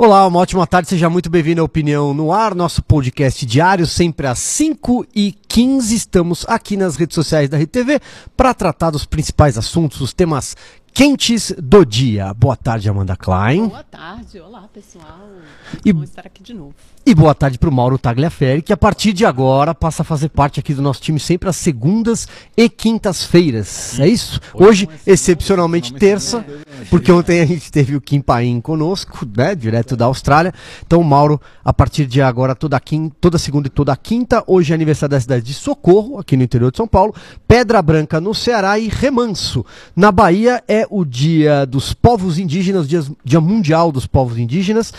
Olá, uma ótima tarde, seja muito bem-vindo à Opinião no Ar, nosso podcast diário, sempre às 5 e 15 Estamos aqui nas redes sociais da RTV para tratar dos principais assuntos, os temas quentes do dia. Boa tarde, Amanda Klein. Boa tarde, olá pessoal. E- Vamos estar aqui de novo. E boa tarde para o Mauro Tagliaferri, que a partir de agora passa a fazer parte aqui do nosso time sempre às segundas e quintas-feiras. É isso? Hoje, excepcionalmente terça, porque ontem a gente teve o Kim Paim conosco, né, direto da Austrália. Então, Mauro, a partir de agora, toda, quin- toda segunda e toda quinta. Hoje é aniversário da cidade de Socorro, aqui no interior de São Paulo. Pedra Branca, no Ceará. E Remanso, na Bahia, é o Dia dos Povos Indígenas, dia, dia Mundial dos Povos Indígenas,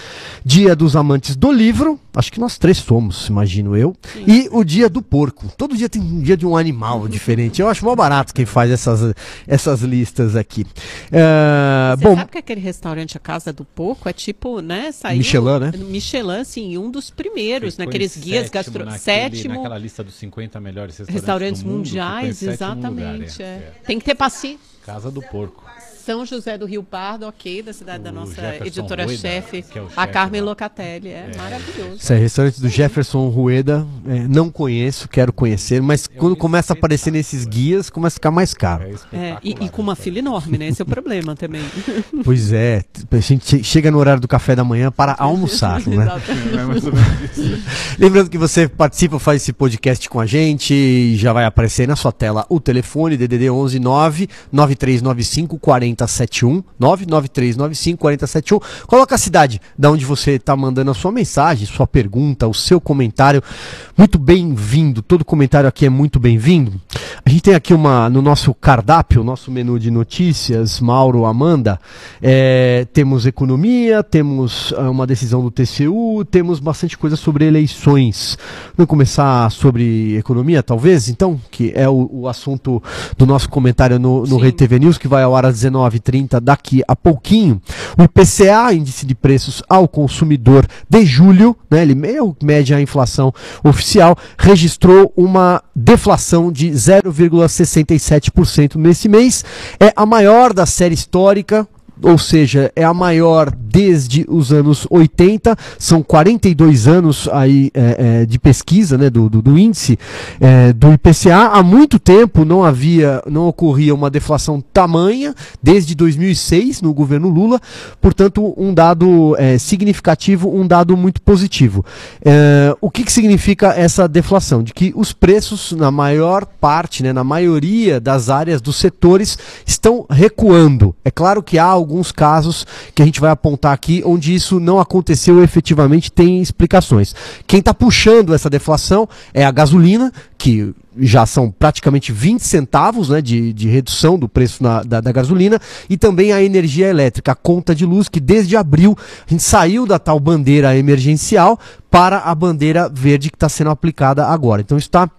Dia dos Amantes do Livro. Acho que nós três somos, imagino eu. E o Dia do Porco. Todo dia tem um dia de um animal diferente. Eu acho mó barato quem faz essas, essas listas aqui. É, Você bom, sabe que aquele restaurante A Casa do Porco é tipo, né? Saiu, Michelin, né? Michelin, assim, um dos primeiros, Ficou naqueles guias sétimo gastro... naquele- Sétimo. Naquela lista dos 50 melhores restaurantes, Restaurantes do mundo, mundiais, exatamente. lugar, é. é. Tem que ter paciência. Casa do Porco. São José do Rio Pardo, ok, da cidade da O nossa Jefferson editora-chefe, é a Carmen. Locatelli. É, maravilhoso. Esse é restaurante do Jefferson Rueda, é, não conheço, quero conhecer, mas quando começa a aparecer nesses guias, começa a ficar mais caro. É É, e, e com uma fila enorme, né? Esse é o problema também. Pois é, a gente che- chega no horário do café da manhã para almoçar, né? É isso. Lembrando que você participa, faz esse podcast com a gente, já vai aparecer aí na sua tela o telefone DDD 11 9 9395 4071 99395 4071. Coloca a cidade da onde você está mandando a sua mensagem, sua pergunta, o seu comentário. Muito bem-vindo. Todo comentário aqui é muito bem-vindo. A gente tem aqui uma no nosso cardápio, nosso menu de notícias, Mauro, Amanda. é, temos economia, temos ah, uma decisão do TCU, temos bastante coisa sobre eleições. Vamos começar sobre economia, talvez, então, que é o, o assunto do nosso comentário no, no Sim. Rede TV News, que vai ao ar às 19h30 daqui a pouquinho. O IPCA, Índice de Preços ao Consumidor de julho, né, ele meio mede a inflação oficial, registrou uma deflação de 0,67% nesse mês. É a maior da série histórica, ou seja, é a maior desde os anos 80, são 42 anos aí é, é, de pesquisa né, do, do, do índice é, do IPCA. Há muito tempo não havia, não ocorria uma deflação tamanha, desde 2006 no governo Lula, portanto um dado é, significativo, um dado muito positivo. É, o que, que significa essa deflação? De que os preços na maior parte, né, na maioria das áreas dos setores estão recuando. É claro que há alguns casos que a gente vai apontar aqui onde isso não aconteceu efetivamente, tem explicações. Quem está puxando essa deflação é a gasolina, que já são praticamente 20 centavos né, de, de redução do preço na- da, da gasolina, e também a energia elétrica, a conta de luz, que desde abril a gente saiu da tal bandeira emergencial para a bandeira verde que está sendo aplicada agora. Então está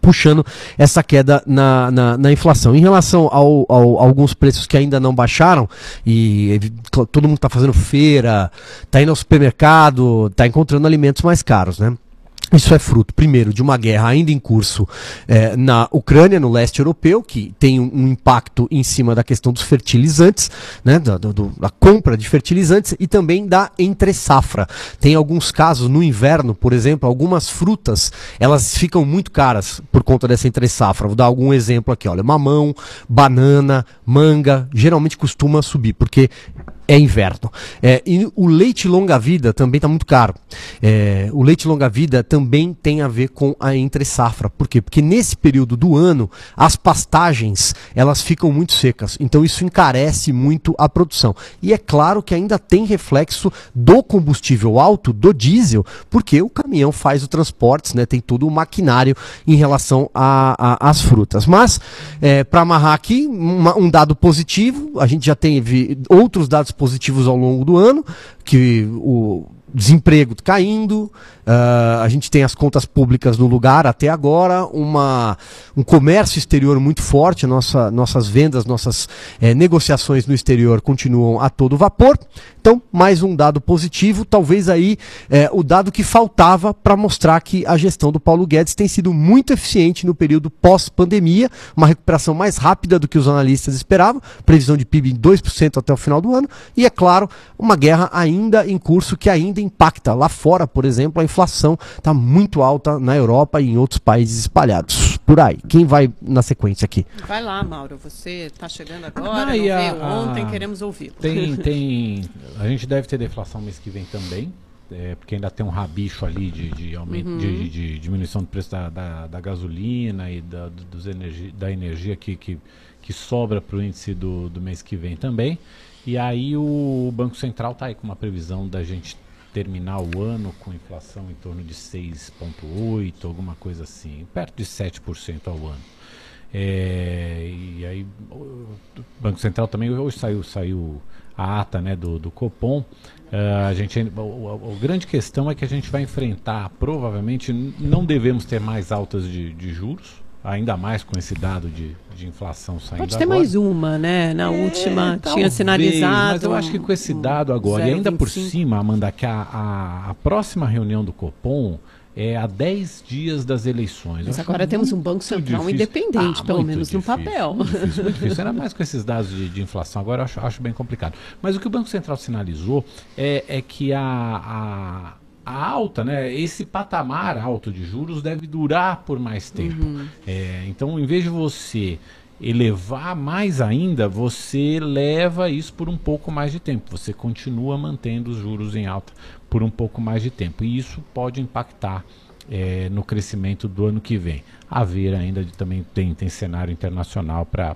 puxando essa queda na, na, na inflação. Em relação ao, ao- a alguns preços que ainda não baixaram, e todo mundo está fazendo feira, está indo ao supermercado, está encontrando alimentos mais caros, né? Isso é fruto, primeiro, de uma guerra ainda em curso eh, na Ucrânia, no leste europeu, que tem um, um impacto em cima da questão dos fertilizantes, né, da, do- da compra de fertilizantes e também da entre-safra. Tem alguns casos no inverno, por exemplo, algumas frutas, elas ficam muito caras por conta dessa entre-safra. Vou dar algum exemplo aqui, olha, mamão, banana, manga, geralmente costuma subir, porque é inverno. É, e o leite longa-vida também está muito caro. É, o leite longa-vida também tem a ver com a entre-safra. Por quê? Porque nesse período do ano, as pastagens elas ficam muito secas. Então isso encarece muito a produção. E é claro que ainda tem reflexo do combustível alto, do diesel, porque o caminhão faz o transporte, né, tem todo o maquinário em relação às frutas. Mas, para amarrar aqui, uma- um dado positivo, a gente já teve outros dados positivos ao longo do ano, que o desemprego caindo, uh, a gente tem as contas públicas no lugar até agora, uma, um comércio exterior muito forte, nossa, nossas vendas, nossas eh, negociações no exterior continuam a todo vapor. Então, mais um dado positivo, talvez aí eh, o dado que faltava para mostrar que a gestão do Paulo Guedes tem sido muito eficiente no período pós-pandemia, uma recuperação mais rápida do que os analistas esperavam, previsão de PIB em 2% até o final do ano, e é claro, uma guerra ainda em curso que ainda impacta. Lá fora, por exemplo, a inflação está muito alta na Europa e em outros países espalhados. Por aí. Quem vai na sequência aqui? Vai lá, Mauro. Você está chegando agora, Ah, não a- veio ontem, a- queremos ouvi-lo. Tem, tem. A gente deve ter deflação mês que vem também. é, porque ainda tem um rabicho ali de, de, aumento, de, de diminuição do preço da, da, da gasolina e da, do- dos energi, da energia que, que, que sobra para o índice do, do mês que vem também. E aí o Banco Central está aí com uma previsão da gente terminar o ano com inflação em torno de 6,8, alguma coisa assim, perto de 7% ao ano. É, e aí o Banco Central também hoje saiu, saiu a ata né, do, do Copom. É, a gente, o, grande questão é que a gente vai enfrentar, provavelmente, não devemos ter mais altas de, de juros, ainda mais com esse dado de, de inflação saindo Pode ter agora. mais uma, né? Na É, última talvez, tinha sinalizado. Mas eu acho que com esse dado agora, e ainda por 0,25. cima, Amanda, que a, a, a próxima reunião do Copom é a 10 dias das eleições. Mas agora temos um Banco Central difícil. independente, Ah, pelo menos no difícil, papel. Muito difícil, muito difícil. Ainda mais com esses dados de, de inflação agora, eu acho, acho bem complicado. Mas o que o Banco Central sinalizou é, é que a, a, a alta, né, esse patamar alto de juros deve durar por mais tempo. É, então, em vez de você elevar mais ainda, você leva isso por um pouco mais de tempo. Você continua mantendo os juros em alta por um pouco mais de tempo. E isso pode impactar eh, no crescimento do ano que vem. A ver ainda de, também tem, tem cenário internacional para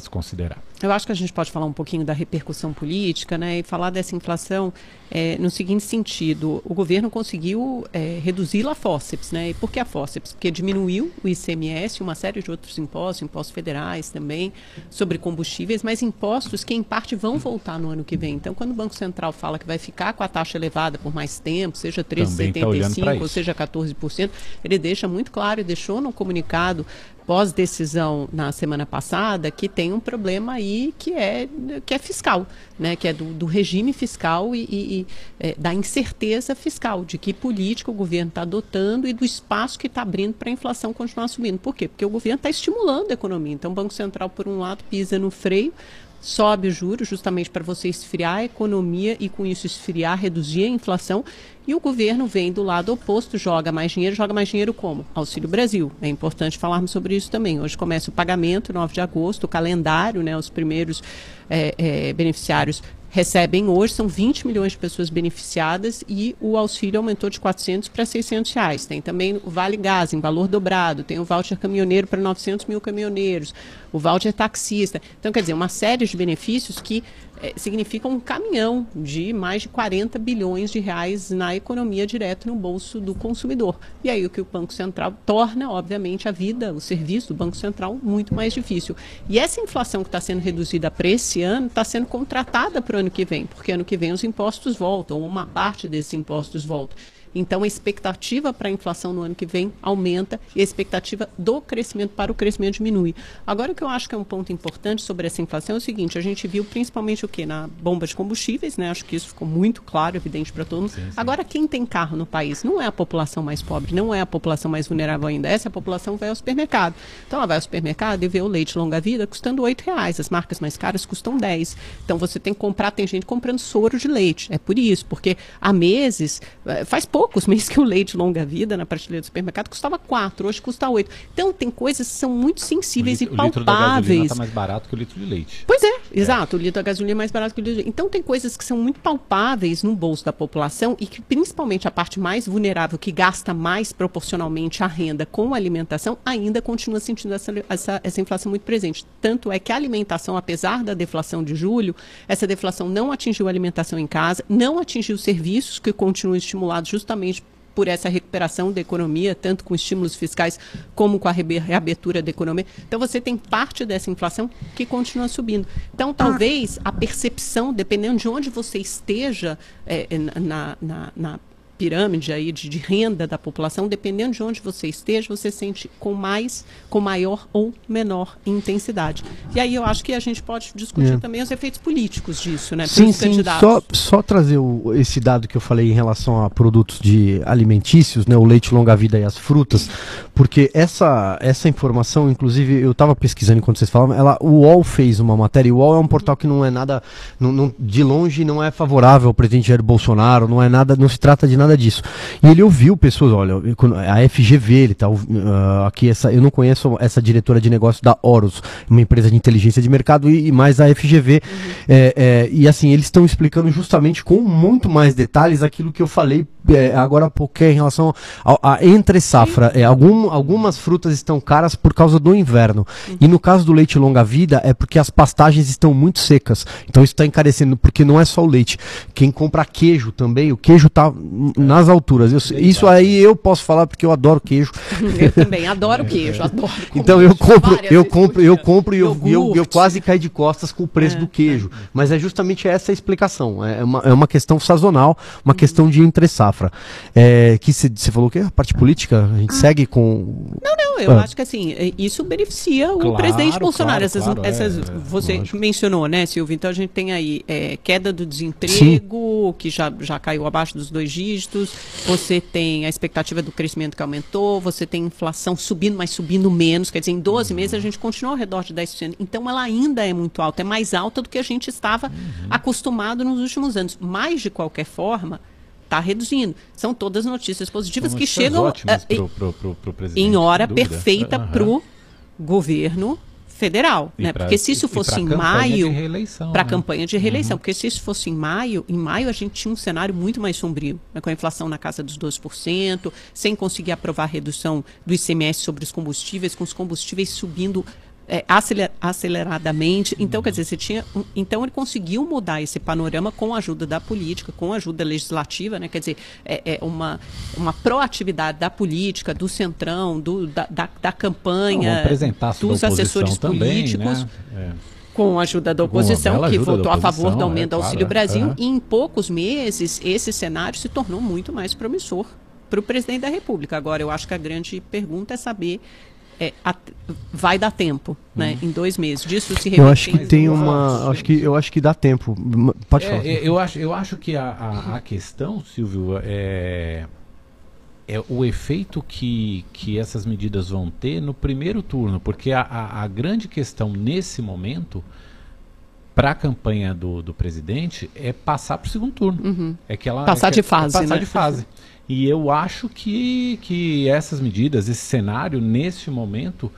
se considerar. Eu acho que a gente pode falar um pouquinho da repercussão política, né? E falar dessa inflação é, no seguinte sentido: o governo conseguiu é, reduzir a fórceps, né? E por que a fórceps? Porque diminuiu o ICMS, uma série de outros impostos, impostos federais também, sobre combustíveis, mas impostos que em parte vão voltar no ano que vem. Então, quando o Banco Central fala que vai ficar com a taxa elevada por mais tempo, seja Também tá olhando pra 13,75 ou seja 14%, ele deixa muito claro e deixou no comunicado pós-decisão na semana passada que tem um problema aí que é, que é fiscal, né? que é do, do regime fiscal e, e- e, eh, da incerteza fiscal, de que política o governo está adotando e do espaço que está abrindo para a inflação continuar subindo. Por quê? Porque o governo está estimulando a economia. Então o Banco Central, por um lado, pisa no freio, sobe o juros justamente para você esfriar a economia e com isso esfriar, reduzir a inflação. E o governo vem do lado oposto, joga mais dinheiro, joga mais dinheiro como? Auxílio Brasil. É importante falarmos sobre isso também. Hoje começa o pagamento, 9 de agosto, o calendário, né, os primeiros eh, eh, beneficiários recebem hoje, são 20 milhões de pessoas beneficiadas e o auxílio aumentou de 400 para 600 reais. Tem também o Vale Gás em valor dobrado, tem o voucher caminhoneiro para 900 mil caminhoneiros, o voucher taxista. Então, quer dizer, uma série de benefícios que eh, significam um caminhão de mais de 40 bilhões de reais na economia direto no bolso do consumidor. E aí o que o Banco Central torna, obviamente, a vida, o serviço do Banco Central muito mais difícil. E essa inflação que está sendo reduzida para esse ano está sendo contratada para o ano que vem, porque ano que vem os impostos voltam, uma parte desses impostos volta. Então a expectativa para a inflação no ano que vem aumenta e a expectativa do crescimento para o crescimento diminui. Agora o que eu acho que é um ponto importante sobre essa inflação é o seguinte, a gente viu principalmente o que na bomba de combustíveis, né? Acho que isso ficou muito claro, evidente para todo mundo. Sim, sim. Agora quem tem carro no país não é a população mais pobre, não é a população mais vulnerável ainda, essa população vai ao supermercado. Então ela vai ao supermercado e vê o leite longa vida custando 8 reais, as marcas mais caras custam 10. Então você tem que comprar, tem gente comprando soro de leite. É por isso, porque há meses, eh, faz poucos meses que o leite longa vida na prateleira do supermercado custava 4, hoje custa 8. Então tem coisas que são muito sensíveis o, e li- o litro da gasolina palpáveis. está mais barato que o litro de leite. Pois é, exato. O litro da gasolina é mais barato que o litro. de- Então tem coisas que são muito palpáveis no bolso da população e que principalmente a parte mais vulnerável, que gasta mais proporcionalmente a renda com a alimentação, ainda continua sentindo essa, essa, essa inflação muito presente. Tanto é que a alimentação, apesar da deflação de julho, essa deflação não atingiu a alimentação em casa, não atingiu os serviços que continuam estimulados justamente por essa recuperação da economia, tanto com estímulos fiscais como com a reabertura da economia. Então você tem parte dessa inflação que continua subindo. Então talvez a percepção, dependendo de onde você esteja é, na, na, na pirâmide aí de, de, renda da população, dependendo de onde você esteja, você sente com mais, com maior ou menor intensidade. E aí eu acho que a gente pode discutir é. também os efeitos políticos disso, né? Sim, sim. Só, só trazer o, esse dado que eu falei em relação a produtos de alimentícios, né? O leite longa-vida e as frutas, porque essa, essa informação, inclusive, eu estava pesquisando enquanto vocês falavam, ela, o UOL fez uma matéria, o UOL é um portal que não é nada, não, não, de longe não é favorável ao presidente Jair Bolsonaro, não é nada, não se trata de nada nada disso. E ele ouviu pessoas, olha, a FGV, ele tá uh, aqui, essa, eu não conheço essa diretora de negócio da Horus, uma empresa de inteligência de mercado, e, e mais a FGV. Uhum. É, é, e assim, eles estão explicando justamente com muito mais detalhes aquilo que eu falei é, agora há pouco é em relação à entre safra. É, algum, algumas frutas estão caras por causa do inverno. Uhum. E no caso do leite longa-vida é porque as pastagens estão muito secas. Então isso está encarecendo, porque não é só o leite. Quem compra queijo também, o queijo está nas alturas. Eu, isso aí eu posso falar porque eu adoro queijo. Eu também adoro queijo, adoro. Então eu compro, eu compro, eu compro e eu, eu, eu, quase caio de costas com o preço é, do queijo. É. Mas é justamente essa a explicação. É uma, é uma questão sazonal, uma uhum. questão de entre safra. É, que você falou que a parte política, a gente ah. segue com. Não, não, eu ah. acho que assim, é, isso beneficia claro, o presidente Bolsonaro. Claro, essas, claro, essas é, você lógico. mencionou, né, Silvio? Então a gente tem aí é, queda do desemprego, Sim. que já, já caiu abaixo dos dois dígitos, você tem a expectativa do crescimento que aumentou, você tem inflação subindo, mas subindo menos, quer dizer, em 12 uhum. meses a gente continua ao redor de 10%. Então ela ainda é muito alta, é mais alta do que a gente estava uhum. acostumado nos últimos anos. Mas, de qualquer forma, está reduzindo. São todas notícias positivas São que chegam uh, pro, pro, pro, em hora perfeita para o governo federal, né? Pra, porque se isso fosse em maio, para a né? campanha de reeleição, uhum. porque se isso fosse em maio, em maio a gente tinha um cenário muito mais sombrio, né? com a inflação na casa dos 12%, sem conseguir aprovar a redução do ICMS sobre os combustíveis, com os combustíveis subindo é, aceleradamente. Então, quer dizer, você tinha. Então ele conseguiu mudar esse panorama com a ajuda da política, com a ajuda legislativa, né? Quer dizer, é, é uma, uma proatividade da política, do centrão, do, da, da, da campanha, dos assessores também, políticos. Né? É. Com a ajuda da oposição, que votou a favor do aumento do Auxílio claro, Brasil, e em poucos meses esse cenário se tornou muito mais promissor para o presidente da República. Agora, eu acho que a grande pergunta é saber é, vai dar tempo, né? Uhum. Em dois meses. Disso se Eu acho que tem uma. Acho que, eu acho que dá tempo. Pode é, falar. É, eu, acho, eu acho que a, a, a, questão, Silvio, é, é o efeito que, que essas medidas vão ter no primeiro turno. Porque a, a, a grande questão nesse momento para a campanha do, do presidente é passar para o segundo turno. Uhum. É que ela passar é que, de fase, é passar né? de fase. E eu acho que, que essas medidas, esse cenário, nesse momento,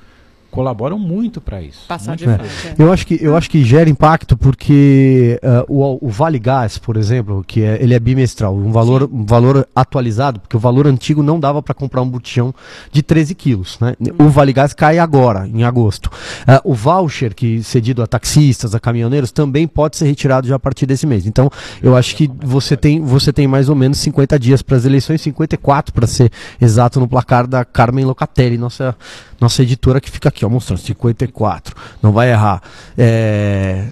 colaboram muito para isso. Passar muito de é. Eu acho que eu acho que gera impacto porque uh, o, o, Vale Gás, por exemplo, que é, ele é bimestral, um valor, um valor atualizado, porque o valor antigo não dava para comprar um botijão de 13 quilos. Né? Hum. O Vale Gás cai agora, em agosto. Uh, o voucher que cedido a taxistas, a caminhoneiros, também pode ser retirado já a partir desse mês. Então, eu acho que você tem, você tem mais ou menos 50 dias para as eleições, 54 para ser exato no placar da Carmen Locatelli, nossa nossa editora que fica aqui, ó, mostrando 54. Não vai errar. É,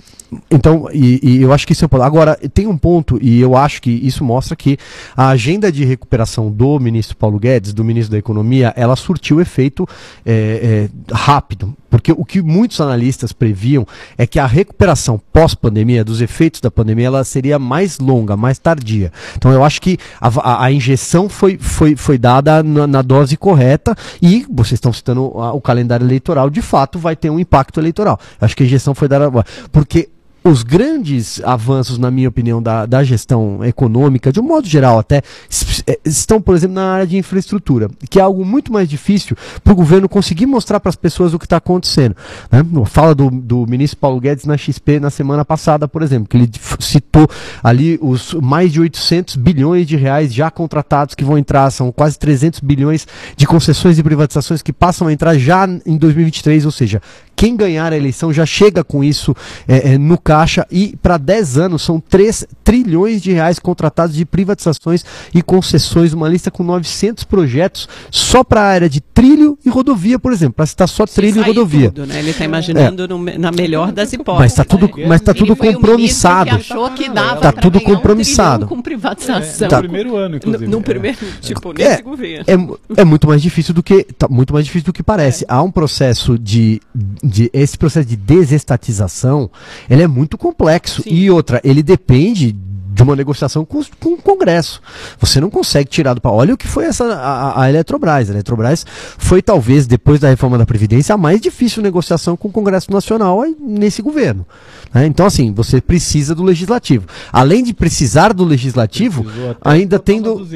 então, e, e, eu acho que isso é. Agora, tem um ponto, e eu acho que isso mostra que a agenda de recuperação do ministro Paulo Guedes, do ministro da Economia, ela surtiu efeito é, é, rápido. Porque o que muitos analistas previam é que a recuperação pós-pandemia, dos efeitos da pandemia, ela seria mais longa, mais tardia. Então eu acho que a, a, a injeção foi, foi, foi dada na, na, dose correta e, vocês estão citando o calendário eleitoral, de fato vai ter um impacto eleitoral. Eu acho que a injeção foi dada. Porque os grandes avanços, na minha opinião, da, da gestão econômica, de um modo geral até, é, estão, por exemplo, na área de infraestrutura, que é algo muito mais difícil para o governo conseguir mostrar para as pessoas o que está acontecendo. Né? Fala do, do ministro Paulo Guedes na XP na semana passada, por exemplo, que ele citou ali os mais de 800 bilhões de reais já contratados que vão entrar, são quase 300 bilhões de concessões e privatizações que passam a entrar já em 2023, ou seja, quem ganhar a eleição já chega com isso é, é, no caixa e para 10 anos são 3 trilhões de reais contratados de privatizações e concessões, uma lista com 900 projetos só para a área de trilho e rodovia, por exemplo, para citar só trilho e rodovia. Tudo, né? Ele está imaginando é. no, na melhor das hipóteses. Mas está tudo, né? mas tá tudo compromissado. achou que dava tá tudo compromissado. Um com privatização. É, tá. No primeiro ano, inclusive. No, no primeiro, tipo, nesse governo. É, é muito mais difícil do que tá muito mais difícil do que parece. Há um processo de, de esse processo de desestatização, ele é muito complexo Sim. e outra, ele depende de uma negociação com, com, o Congresso. Você não consegue tirar do pau. Olha o que foi essa a, a, Eletrobras. A Eletrobras foi talvez depois da reforma da previdência a mais difícil negociação com o Congresso Nacional nesse governo. Né? Então assim você precisa do legislativo. Além de precisar do legislativo, ainda tendo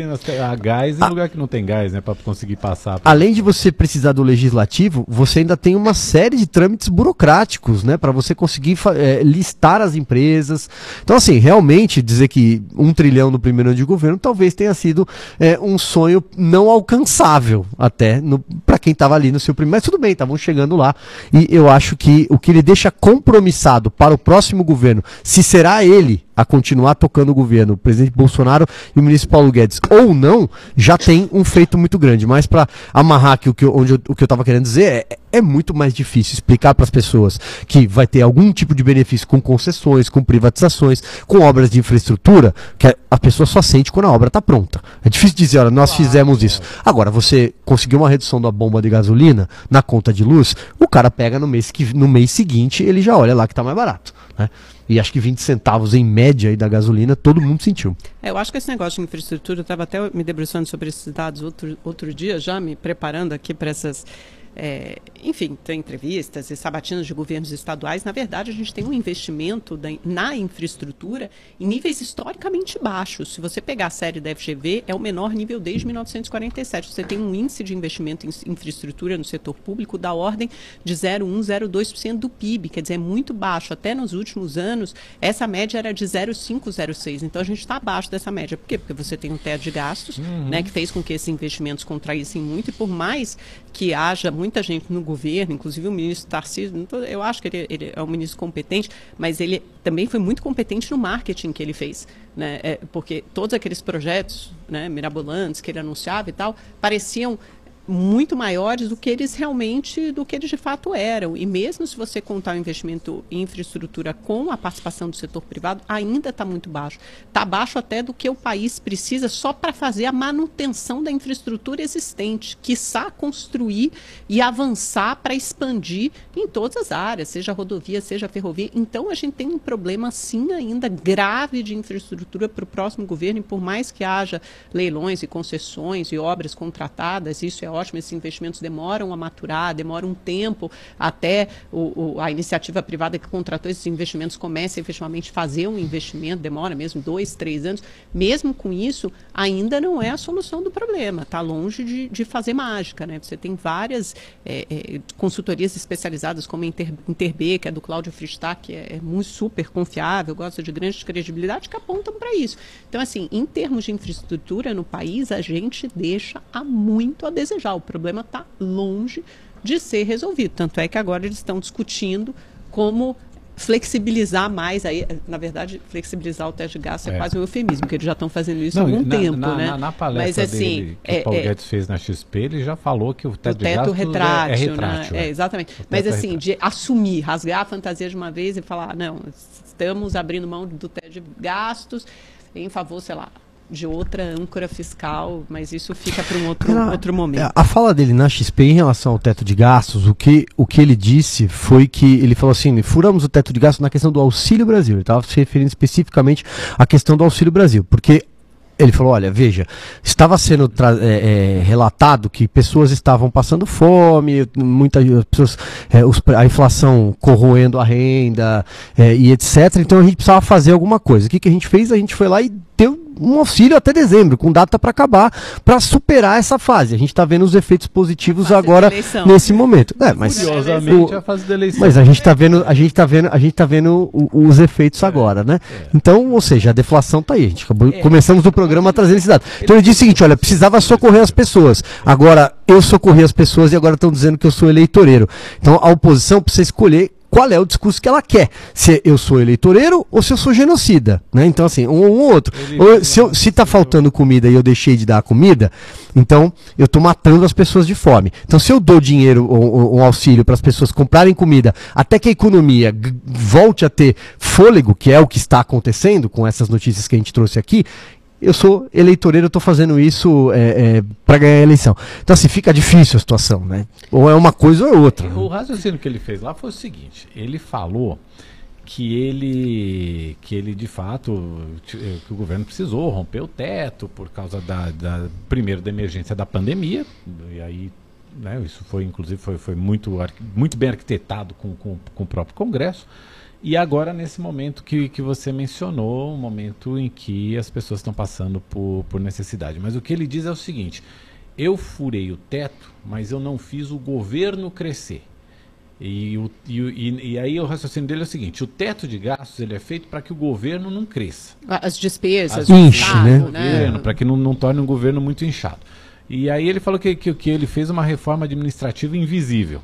a gás em a, lugar que não tem gás, né, para conseguir passar. Além de você precisar do legislativo, você ainda tem uma série de trâmites burocráticos, né, para você conseguir é, listar as empresas. Então assim realmente dizer que um trilhão no primeiro ano de governo talvez tenha sido é, um sonho não alcançável até para quem estava ali no seu primeiro. Mas tudo bem, estavam chegando lá. E eu acho que o que ele deixa compromissado para o próximo governo, se será ele a continuar tocando o governo, o presidente Bolsonaro e o ministro Paulo Guedes, ou não, já tem um feito muito grande. Mas para amarrar aqui o que, eu, onde eu, o que eu estava querendo dizer, é, é muito mais difícil explicar para as pessoas que vai ter algum tipo de benefício com concessões, com privatizações, com obras de infraestrutura, que a pessoa só sente quando a obra está pronta. É difícil dizer, olha, nós fizemos isso. Agora, você conseguiu uma redução da bomba de gasolina na conta de luz, o cara pega no mês, que, no mês seguinte, ele já olha lá que está mais barato. Né? e acho que 20 centavos em média aí da gasolina, todo mundo sentiu. É, eu acho que esse negócio de infraestrutura, eu estava até me debruçando sobre esses dados outro, outro dia, já me preparando aqui para essas é, enfim, tem entrevistas e sabatinas de governos estaduais. Na verdade, a gente tem um investimento da, na infraestrutura em níveis historicamente baixos. Se você pegar a série da FGV, é o menor nível desde 1947. Você tem um índice de investimento em infraestrutura no setor público da ordem de 0,1, 0,2% do PIB, quer dizer, é muito baixo. Até nos últimos anos, essa média era de 0,5, 0,6. Então, a gente está abaixo dessa média. Por quê? Porque você tem um teto de gastos, uhum. né, que fez com que esses investimentos contraíssem muito, e por mais que haja muita gente no governo, inclusive o ministro Tarcísio, eu acho que ele, ele, é um ministro competente, mas ele também foi muito competente no marketing que ele fez. Né? É, porque todos aqueles projetos né, mirabolantes que ele anunciava e tal, pareciam muito maiores do que eles realmente, do que eles de fato eram. E mesmo se você contar o investimento em infraestrutura com a participação do setor privado, ainda está muito baixo. Está abaixo até do que o país precisa só para fazer a manutenção da infraestrutura existente, quiçá construir e avançar para expandir em todas as áreas, seja rodovia, seja ferrovia. Então a gente tem um problema sim ainda grave de infraestrutura para o próximo governo, e por mais que haja leilões e concessões e obras contratadas, isso é ótimo, esses investimentos demoram a maturar, demoram um tempo até o, o, a iniciativa privada que contratou esses investimentos comece a efetivamente fazer um investimento, demora mesmo dois, três anos. Mesmo com isso, ainda não é a solução do problema, está longe de, de, fazer mágica. Né? Você tem várias é, é, consultorias especializadas, como a Inter, Interb, que é do Cláudio Fristac, que é, é muito super confiável, gosta de grande credibilidade, que apontam para isso. Então, assim, em termos de infraestrutura no país, a gente deixa há muito a desejar O problema está longe de ser resolvido. Tanto é que agora eles estão discutindo como flexibilizar mais aí, na verdade, flexibilizar o teste de gasto é, é quase um eufemismo, porque eles já estão fazendo isso Não, há algum na, tempo, na, né? Na, na palestra Mas, assim, dele, que é, o Paulo é, Guedes fez na XP, ele já falou que o teto, de gasto retrátil, é, é retrátil. Né? É, exatamente. Mas é assim, de assumir, rasgar a fantasia de uma vez e falar, não, estamos abrindo mão do teto de gastos em favor, sei lá, de outra âncora fiscal, mas isso fica para um outro, outro momento. A fala dele na XP em relação ao teto de gastos, o que, o que ele disse foi que ele falou assim: furamos o teto de gastos na questão do Auxílio Brasil. Ele estava se referindo especificamente à questão do Auxílio Brasil, porque ele falou: olha, veja, estava sendo é, é, relatado que pessoas estavam passando fome, muitas pessoas, é, os, a inflação corroendo a renda e etc. Então a gente precisava fazer alguma coisa. O que, que a gente fez? A gente foi lá e deu um auxílio até dezembro, com data para acabar, para superar essa fase. A gente está vendo os efeitos positivos Fase agora nesse momento. É, mas Curiosamente, o- a fase da eleição. mas a gente está vendo, a gente tá vendo, a gente tá vendo o- os efeitos agora, né? Então, ou seja, a deflação tá aí. A gente acabou- começamos o programa trazendo esse dado. Então ele disse o seguinte, olha, precisava socorrer as pessoas. Agora eu socorri as pessoas e agora estão dizendo que eu sou eleitoreiro. Então a oposição precisa escolher qual é o discurso que ela quer. Se eu sou eleitoreiro ou se eu sou genocida, né? Então assim, um ou um outro. Ou, se, eu, se tá faltando comida e eu deixei de dar comida, então eu tô matando as pessoas de fome. Então se eu dou dinheiro ou, um auxílio para as pessoas comprarem comida, até que a economia volte a ter fôlego, que é o que está acontecendo com essas notícias que a gente trouxe aqui, eu sou eleitoreiro, eu estou fazendo isso é, para ganhar a eleição. Então, assim, fica difícil a situação, né? Ou é uma coisa ou é outra. O raciocínio que ele fez lá foi o seguinte: ele falou que ele, que ele de fato, eh, que o governo precisou romper o teto por causa da, da primeiro da emergência da pandemia, e aí né, isso foi inclusive foi, foi muito, muito bem arquitetado com, com, com o próprio Congresso. E agora, nesse momento que, que você mencionou, um momento em que as pessoas estão passando por, por necessidade. Mas o que ele diz é o seguinte: eu furei o teto, mas eu não fiz o governo crescer. E, o- e e- e aí o raciocínio dele é o seguinte: o teto de gastos ele é feito para que o governo não cresça. As despesas, As do Inche, Estado, né? governo, para que não, não torne um governo muito inchado. E aí ele falou que, que, que ele fez uma reforma administrativa invisível,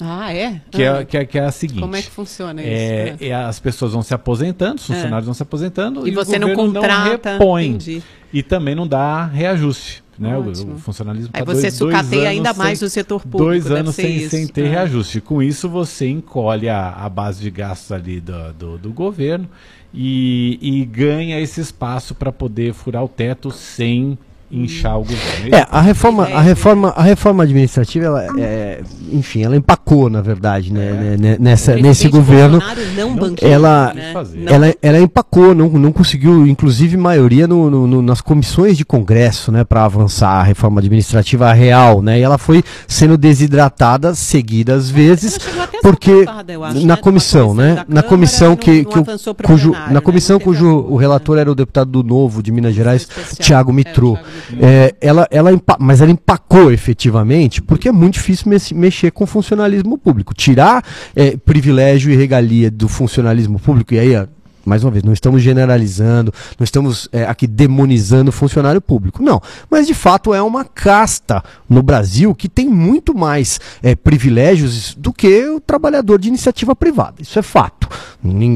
Ah, é? que, Ah, é, que, é, que é a seguinte. Como é que funciona isso? É, é, as pessoas vão se aposentando, os funcionários vão se aposentando E o você não contrata, repõe entendi. e também não dá reajuste. Né? O, o funcionalismo Aí tá você dois, dois sucateia ainda anos mais sem- o setor público. Dois anos sem, sem ter Ah. reajuste. Com isso, você encolhe a, a base de gastos ali do, do, do governo e, e ganha esse espaço para poder furar o teto sem inchar o governo. É, a reforma, a reforma, a reforma administrativa, ela, é, enfim, ela empacou, na verdade, né, né, né, nessa, O nesse governo. Bolsonaro não ela- né? Ela, ela empacou, não, não conseguiu, inclusive, maioria no, no- no- nas comissões de Congresso, né, para avançar a reforma administrativa real, né, e ela foi sendo desidratada seguidas vezes, a ser porque acho, na né, comissão, né, na comissão que, não que o- cujo, na comissão cujo o relator era o deputado do Novo de Minas Gerais. Tiago É, É, ela, ela mas ela empacou efetivamente, porque é muito difícil mes- mexer com o funcionalismo público. Tirar é, privilégio e regalia do funcionalismo público, e aí, mais uma vez, não estamos generalizando, não estamos é, aqui demonizando o funcionário público. Não. Mas de fato é uma casta no Brasil que tem muito mais é, privilégios do que o trabalhador de iniciativa privada. Isso é fato.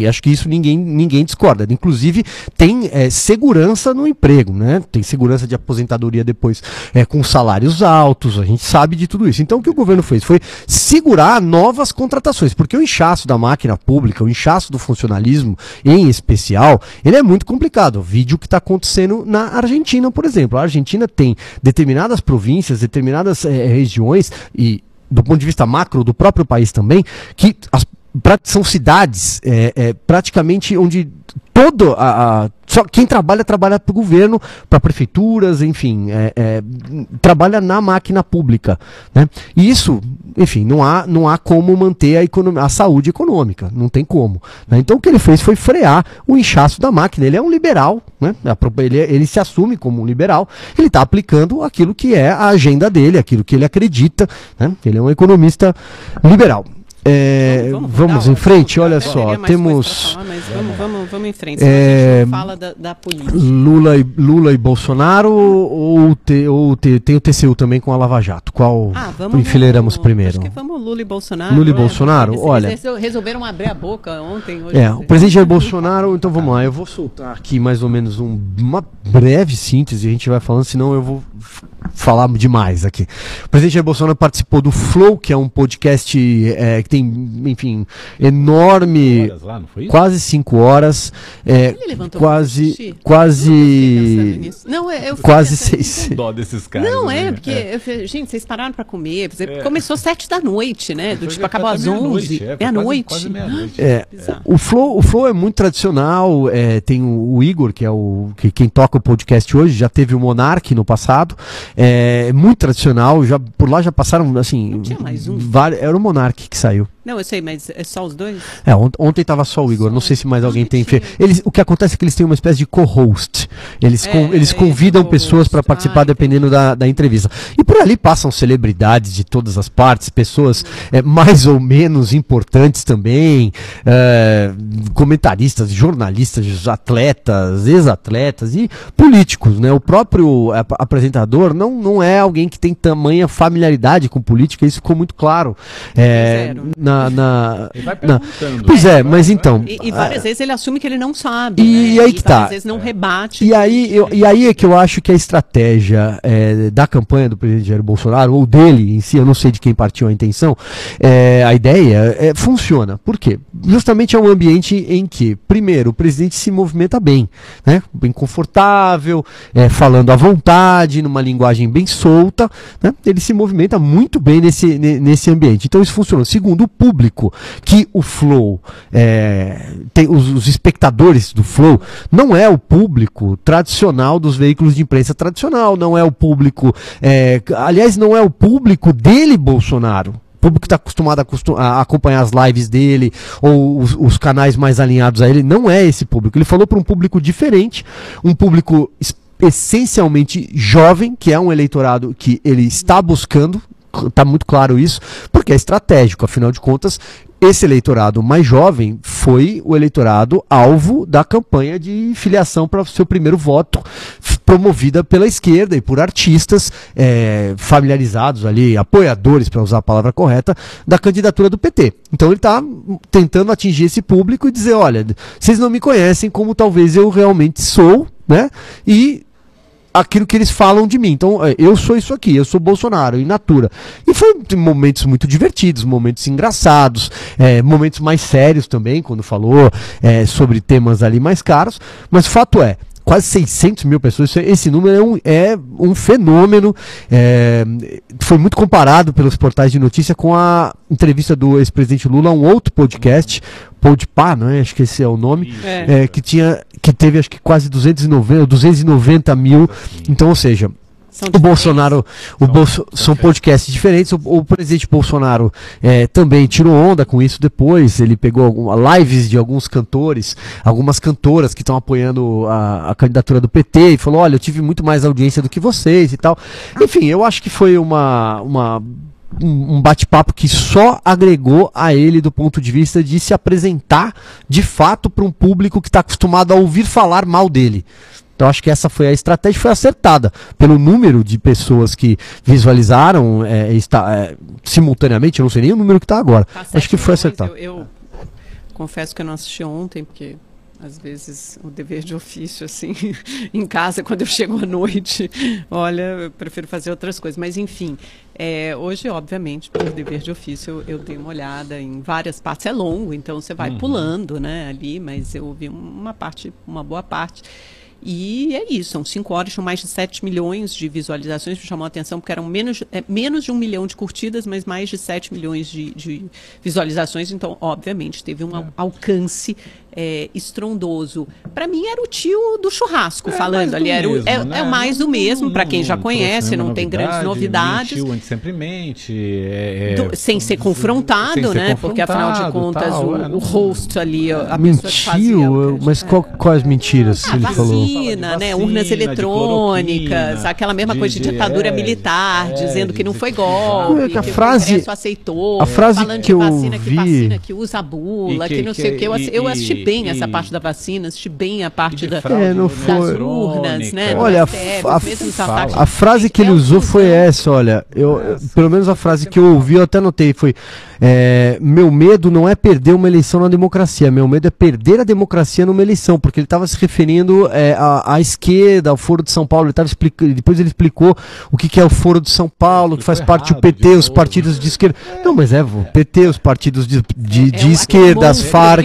Acho que isso ninguém, ninguém discorda. Inclusive, tem é, segurança no emprego, né? Tem segurança de aposentadoria depois é, com salários altos, a gente sabe de tudo isso. Então, o que o governo fez foi segurar novas contratações, porque o inchaço da máquina pública, o inchaço do funcionalismo, em especial, ele é muito complicado. Vídeo que está acontecendo na Argentina, por exemplo. A Argentina tem determinadas províncias, determinadas eh, regiões, e do ponto de vista macro do próprio país também, que as são cidades é, é, praticamente onde todo a, a- só quem trabalha trabalha para o governo, para prefeituras, enfim, é, é, trabalha na máquina pública, né? E isso, enfim, não há não há como manter a economia, a saúde econômica, não tem como. né? Então o que ele fez foi frear o inchaço da máquina. Ele é um liberal, né? Ele, ele se assume como um liberal. Ele está aplicando aquilo que é a agenda dele, aquilo que ele acredita, né? Ele é um economista liberal. É, Vamos- vamos, vamos rodar o em frente, olha só, temos falar, vamos, vamos, vamos em frente. É, fala da, da política. Lula e, Lula e Bolsonaro ou, te- ou te- tem o TCU também com a Lava Jato? Qual Ah, vamos enfileiramos primeiro? Vamos Lula e Bolsonaro. Lula e né? Bolsonaro? Eles- Olha- Eles resolveram abrir a boca ontem, hoje. É, o presidente Jair Bolsonaro, então vamos lá, eu vou soltar aqui mais ou menos um- uma breve síntese, a gente vai falando, senão eu vou falar demais aqui. O presidente Jair Bolsonaro participou do Flow, que é um podcast é, que tem, enfim, enorme, Horas lá, não foi isso? quase cinco horas, é, Ele levantou pra quase, quase. Não, é, eu quase seis. Dó desses caras. Não, né? é, porque, eu falei, gente, vocês pararam pra comer. Você- É. Começou sete da noite, né? Do tipo, acabou às 11. é, Meia-noite. Quase meia-noite. É, Bizarro. o Flow, o Flow é muito tradicional. é, tem o, o Igor, que é o que, quem toca o podcast hoje, já teve o Monark no passado. É muito tradicional. Já por lá já passaram assim. Não tinha mais um? era o Monark que saiu. Não, eu sei, mas é só os dois? É, ont ontem tava só o Igor, não sei se mais alguém tem. Eles, o que acontece é que eles têm uma espécie de co-host. Eles, É, eles é, convidam co-host. pessoas para participar Ah, dependendo da, da entrevista. E por ali passam celebridades de todas as partes, pessoas é, mais ou menos importantes também, é, comentaristas, jornalistas, atletas, ex-atletas e políticos, né? O próprio ap- apresentador não, não é alguém que tem tamanha familiaridade com política, isso ficou muito claro. É, Zero. na, na, Ele vai na- perguntando. Pois é, Vai- mas então. E, e várias vezes ele assume que ele não sabe. E né? aí que tá. Várias vezes não rebate. E aí, eu- e aí é que eu acho que a estratégia é, da campanha do presidente Jair Bolsonaro, ou dele em si, eu não sei de quem partiu a intenção, é, a ideia é, funciona. Por quê? Justamente é um ambiente em que, primeiro, o presidente se movimenta bem, né? bem confortável, é, falando à vontade, numa linguagem bem solta, né? ele se movimenta muito bem nesse, ne- nesse ambiente. Então isso funciona. Segundo, o público, que o Flow, é, tem os, os espectadores do Flow, não é o público tradicional dos veículos de imprensa tradicional, não é o público, é, aliás, não é o público dele, Bolsonaro. O público que está acostumado a, acompanhar as lives dele ou os, os canais mais alinhados a ele, não é esse público. Ele falou para um público diferente, um público es- essencialmente jovem, que é um eleitorado que ele está buscando, está muito claro isso, porque é estratégico, afinal de contas, esse eleitorado mais jovem foi o eleitorado alvo da campanha de filiação para o seu primeiro voto, promovida pela esquerda e por artistas eh, familiarizados ali, apoiadores, para usar a palavra correta, da candidatura do PT. Então ele está tentando atingir esse público e dizer: olha, vocês não me conhecem como talvez eu realmente sou, né? E aquilo que eles falam de mim. Então, é, eu sou isso aqui, eu sou Bolsonaro, in natura. E foi tem momentos muito divertidos, momentos engraçados, é, momentos mais sérios também, quando falou é, sobre temas ali mais caros. Mas o fato é, quase 600 mil pessoas, é- esse número é um, é um fenômeno. é, foi muito comparado pelos portais de notícia com a entrevista do ex-presidente Lula a um outro podcast, Podpah, não é? Acho que esse é o nome É. é, que tinha que teve acho que quase 290 ou 290 mil então ou seja São o. Bolsonaro o São- Bolso- são podcasts diferentes o, o presidente Bolsonaro é, também tirou onda com isso depois ele pegou alguma, lives de alguns cantores algumas cantoras que estão apoiando a, a candidatura do PT e falou olha eu tive muito mais audiência do que vocês e tal enfim eu acho que foi uma uma um um bate-papo que só agregou a ele do ponto de vista de se apresentar de fato para um público que está acostumado a ouvir falar mal dele. Então acho que essa foi a estratégia, foi acertada pelo número de pessoas que visualizaram é, está, é, simultaneamente, eu não sei nem o número que está agora. Tá acho que foi acertado. Eu, eu confesso que eu não assisti ontem, porque às vezes o dever de ofício, assim, em casa, quando eu chego à noite, olha, eu prefiro fazer outras coisas. Mas, enfim, é, hoje, obviamente, por dever de ofício, eu, eu dei uma olhada em várias partes. É longo, então você vai pulando, né, ali, mas eu vi uma parte, uma boa parte. E é isso, são cinco horas, são mais de 7 milhões de visualizações, me chamou a atenção, porque eram menos, é, menos de um milhão de curtidas, mas mais de 7 milhões de, de visualizações, então, obviamente, teve um al- alcance é, estrondoso. Para mim, era o tio do churrasco É falando ali, era o- mesmo, é, né? é o mais do mesmo, para quem já conhece, nenhuma não tem grandes novidades. Mentiu antissempremente. É, é, Do- sem ser confrontado, sem ser né? Porque afinal de confrontado, contas tal, o, é, o não- host ali, a pessoa que fazia Mentiu, o- eu- mas qual, quais mentiras Ah, ele falou? vacina, né? Vacina, Urnas eletrônicas, aquela mesma de- coisa de de- ditadura é, militar, é, dizendo de que não foi que- golpe, A que frase- o Congresso aceitou, a frase falando que de eu vacina que vi- vacina que usa a bula, que, que- não sei o que. Eu, que- eu assisti bem e- essa parte da vacina, assisti bem a parte da, fraude É, não foi- das eletrônica, urnas, né? Olha, a, STF, a- a frase que ele É usou foi essa, olha, eu, eu- pelo menos a frase que eu ouvi, eu até anotei, foi é, meu medo não é perder uma eleição na democracia, meu medo é perder a democracia numa eleição, porque ele estava se referindo é, à, à esquerda, ao Foro de São Paulo, ele tava explicando, depois ele explicou o que, que é o Foro de São Paulo, que faz explicou parte do PT, os novo. partidos de esquerda. Não, mas é, o PT, os partidos de, de, de É o- esquerda, as Farc.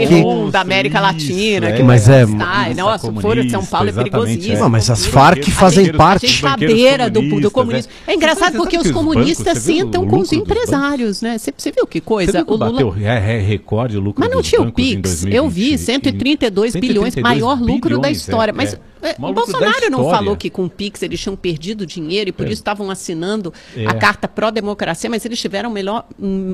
da América Isso, Latina. é. que Mas é- Ai, nossa, o Foro de São Paulo é perigosíssimo. Não, mas as Farc fazem parte. A beira do, do comunistas, comunismo. é. É engraçado porque os comunistas sentam com os empresários, né? Você, viu que coisa? que O Lula. bateu é, é, recorde o lucro Mas não tinha o Pix. 2020? Eu vi, 132 bilhões, maior lucro da bilhões, história. é, Mas é. É, o Bolsonaro não falou que com o Pix eles tinham perdido dinheiro e por é. isso estavam assinando é. a carta pró-democracia, mas eles tiveram o melhor,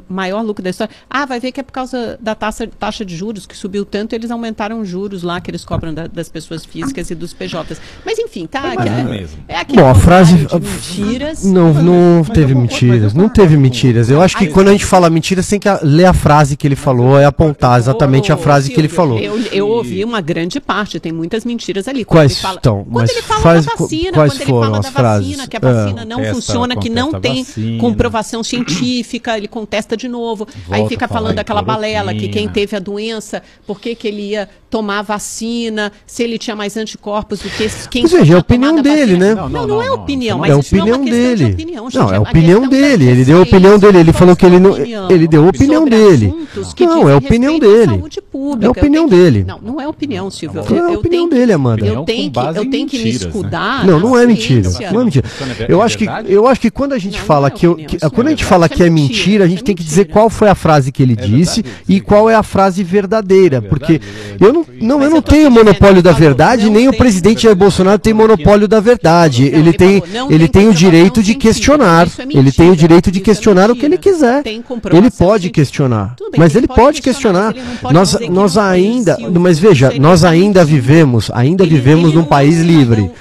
maior lucro da história. Ah, vai ver que é por causa da taxa, taxa de juros que subiu tanto, eles aumentaram os juros lá que eles cobram da, das pessoas físicas e dos PJs. Mas enfim, tá. É, mesmo. é Bom, a frase mentiras. Não, não teve mentiras, não teve mentiras. Eu acho que quando a gente fala mentiras, tem que ler a frase que ele falou e apontar exatamente a frase que ele falou. Eu, eu ouvi uma grande parte, tem muitas mentiras ali. Quais ele fala, estão? Quando ele fala faz, da vacina, quais quando foram ele fala da frases? vacina, que a vacina é. não funciona, que não tem vacina. comprovação científica, ele contesta de novo. Volta aí fica falando daquela balela que quem teve a doença, por que, que ele ia tomar vacina, se ele tinha mais anticorpos do que quem Ou seja, é a opinião dele, né? Não, não, não, é opinião, mas é opinião dele. De opinião, gente, não, é a opinião dele. Ele deu a opinião dele. Ele falou que ele não. Ele deu a opinião dele. Não, é a opinião dele. É a opinião dele. Não, não é opinião, Silvio. É a opinião dele, Amanda. Eu tenho que, eu tenho que me né? escudar. Não, não é mentira. Não é mentira. Eu acho que, eu acho que quando a gente fala que, quando a gente fala que é mentira, a gente tem que dizer qual foi a frase que ele disse e qual é a frase verdadeira, porque eu não, não, eu não tenho monopólio da verdade, nem o presidente Jair Bolsonaro tem monopólio da verdade. Ele tem, ele tem o direito de questionar. Ele tem o direito de questionar o que ele quiser. Ele pode questionar, mas ele pode questionar. Nós, nós ainda, mas veja, nós ainda vivemos, ainda vivemos num país livre.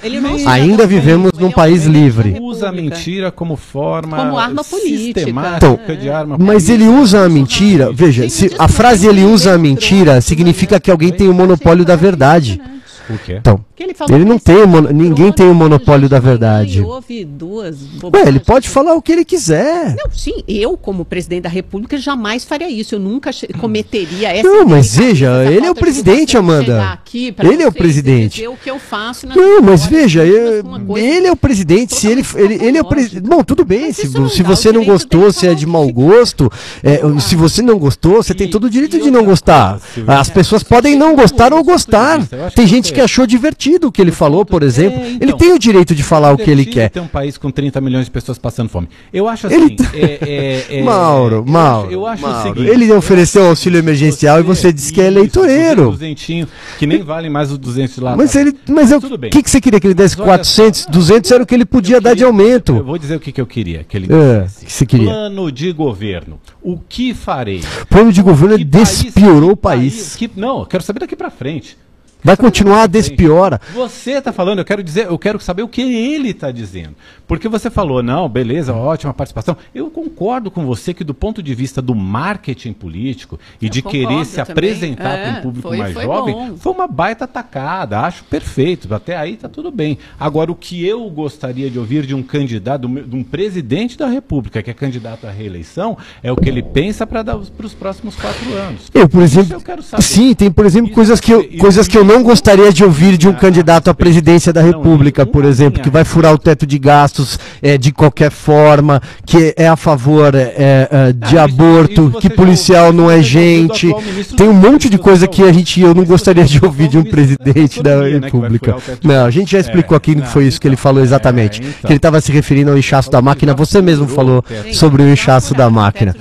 Ainda vivemos num país livre. Usa a mentira como forma como arma política. Então, de arma mas ele usa a mentira. Veja, se a frase ele usa a mentira significa que alguém tem o monopólio da verdade. O quê? Então, ele, ele não tem, ninguém tem o monopólio da verdade. Houve duas Ué, ele pode falar o que ele quiser. Não, sim, eu como presidente da República jamais faria isso. Eu nunca cometeria essa. Não, mas veja, ele é o presidente, Amanda. Ele é o presidente. O que eu faço não, mas veja, eu, ele é o presidente. Se ele, ele, ele é o presidente. Bom, tudo bem. Se, se você não gostou, se é de mau gosto, é, se você não gostou, você tem todo o direito de não gostar. As pessoas podem não gostar ou gostar. Tem gente que achou divertido o que ele falou, por exemplo. É, então, ele tem o direito de falar o que ele quer. Tem um país com 30 milhões de pessoas passando fome. Eu acho assim. Ele... É, é, é Mauro, Mauro. Eu acho, eu acho Mauro, o seguinte. Ele ofereceu auxílio emergencial e você disse que é eleitoreiro. Duzentinho, que nem vale mais os 200 lá. Mas ele, mas o que, que você queria que ele desse? 400, 200 era o que ele podia queria, dar de aumento. Eu vou dizer o que, que eu queria. Que ele é, que você queria. Plano de governo. O que farei? Plano de governo despiorou o país. país que, não, eu quero saber daqui para frente. Vai continuar, despiora. Você está falando, eu quero dizer, eu quero saber o que ele está dizendo. Porque você falou, não, beleza, ótima participação. Eu concordo com você que do ponto de vista do marketing político e eu de querer se também. apresentar é, para um público foi, mais foi jovem, bom. foi uma baita tacada. Acho perfeito. Até aí está tudo bem. Agora, o que eu gostaria de ouvir de um candidato, de um presidente da República, que é candidato à reeleição, é o que ele pensa para os próximos quatro anos. Eu, por exemplo, eu sim, tem, por exemplo, coisas que eu, coisas que eu não não gostaria de ouvir de um candidato à presidência da República, por exemplo, que vai furar o teto de gastos é, de qualquer forma, que é a favor é, é, de ah, aborto, que policial não é gente. Tem um monte de coisa que a gente eu não gostaria de ouvir de um presidente da né, República. Não, a gente já explicou aqui que foi isso que ele falou exatamente. Que ele estava se referindo ao inchaço da máquina. Você mesmo falou sobre o inchaço da máquina.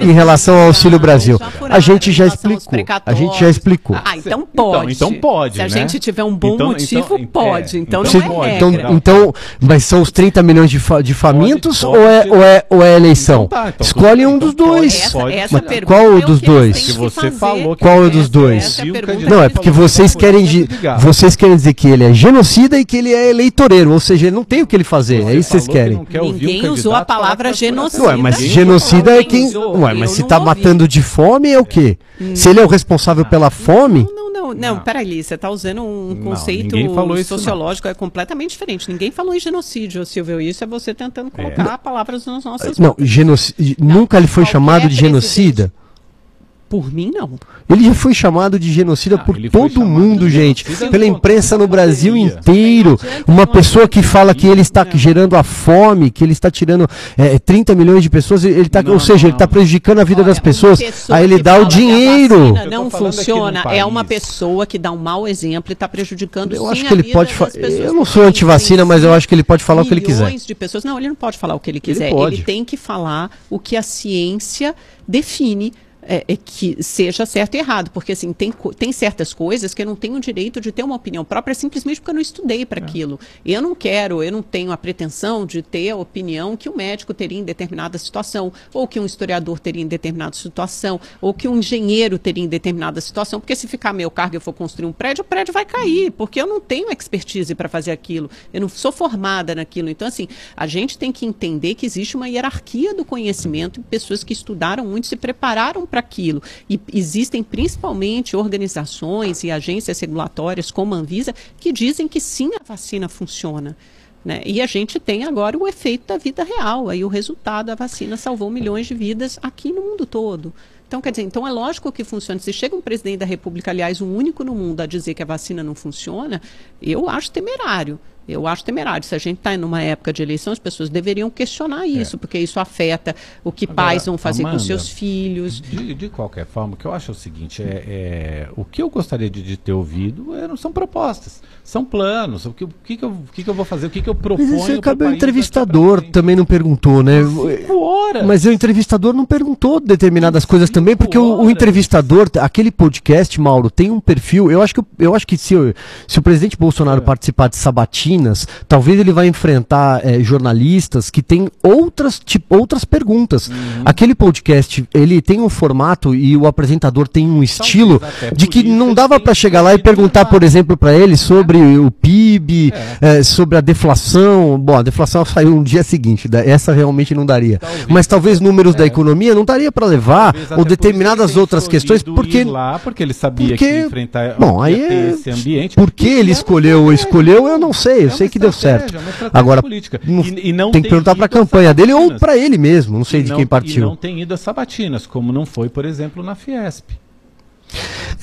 Em relação ao Auxílio Brasil. A gente já explicou. A gente já explicou. Ah, então pode. Então pode pode. Se a né? gente tiver um bom então, motivo, então, pode. É, então, então não é então, então, mas são os 30 milhões de, fa de famintos pode, pode ou, é, ou, é, ou é eleição? Então tá, então Escolhe um dos dois. Essa, essa qual o dos dois? Que você falou qual é o dos dois? Não, é porque vocês querem, vocês querem dizer que ele é genocida e que ele é eleitoreiro, ou seja, ele não tem o que ele fazer. É isso que vocês querem. Ninguém usou a palavra genocida. Ué, mas genocida é quem. Ué, mas se tá matando de fome é o quê? Se ele é o responsável pela fome. Não, não, não, peraí, você está usando um não, conceito sociológico, é completamente diferente. Ninguém falou em genocídio, Silvio. Isso é você tentando colocar é. palavras nas nossas Não, genocídio, nunca ele foi chamado de genocida. Por mim, não. Ele já foi chamado de genocida ah, por todo mundo, gente. Pela imprensa no Brasil inteiro. Uma pessoa que fala que ele está gerando a fome, que ele está tirando é, 30 milhões de pessoas, ele tá, não, ou seja, ele está prejudicando a vida Olha, das pessoas. Aí ele dá o dinheiro. Não funciona. É uma pessoa que dá um mau exemplo e está prejudicando eu acho que ele pode Eu não sou anti-vacina, mas eu acho que ele pode falar o que ele quiser. de pessoas. Não, ele não pode falar o que ele quiser. Ele, ele tem que falar o que a ciência define é, é, que seja certo e errado, porque assim, tem, tem certas coisas que eu não tenho o direito de ter uma opinião própria simplesmente porque eu não estudei para é. aquilo. Eu não quero, eu não tenho a pretensão de ter a opinião que o médico teria em determinada situação, ou que um historiador teria em determinada situação, ou que um engenheiro teria em determinada situação, porque se ficar meu cargo e eu for construir um prédio, o prédio vai cair, porque eu não tenho expertise para fazer aquilo, eu não sou formada naquilo. Então, assim, a gente tem que entender que existe uma hierarquia do conhecimento, pessoas que estudaram muito, se prepararam para aquilo. E existem principalmente organizações e agências regulatórias como a Anvisa que dizem que sim, a vacina funciona. Né? E a gente tem agora o efeito da vida real. Aí o resultado, a vacina salvou milhões de vidas aqui no mundo todo. Então, quer dizer, então é lógico que funciona. Se chega um presidente da República, aliás, o único no mundo a dizer que a vacina não funciona, eu acho temerário. Eu acho temerário. Se a gente está em uma época de eleição, as pessoas deveriam questionar é. isso, é. porque isso afeta o que Agora, pais vão fazer Amanda, com seus filhos. De, de, qualquer forma, o que eu acho é o seguinte: é, é o que eu gostaria de, de ter ouvido não são propostas, são planos. O que, o que, que, eu, o que, que eu vou fazer, o que, que eu proponho. Mas acaba o entrevistador também não perguntou, né? Cinco horas. Mas o entrevistador não perguntou determinadas Cinco coisas também, porque o, o, entrevistador, aquele podcast, Mauro, tem um perfil. Eu acho que, eu acho que se, se o presidente Bolsonaro é. participar de sabatina, talvez ele vai enfrentar é, jornalistas que têm outras, tipo, outras perguntas. Uhum. Aquele podcast, ele tem um formato e o apresentador tem um estilo de que não dava para chegar lá e perguntar, por exemplo, para ele sobre o PIB, é. É, sobre a deflação. Bom, a deflação saiu no dia seguinte, essa realmente não daria. Talvez, Mas talvez números da é. economia não daria para levar, ou determinadas outras questões, porque... lá, porque ele sabia porque, que enfrentar bom, aí é, esse ambiente. Por que ele escolheu ou escolheu, eu não sei eu é sei que deu certo. Agora, política. Não, e, e não tem que perguntar para a campanha dele ou para ele mesmo, não sei de quem partiu. E não tem ido a sabatinas, como não foi, por exemplo, na Fiesp.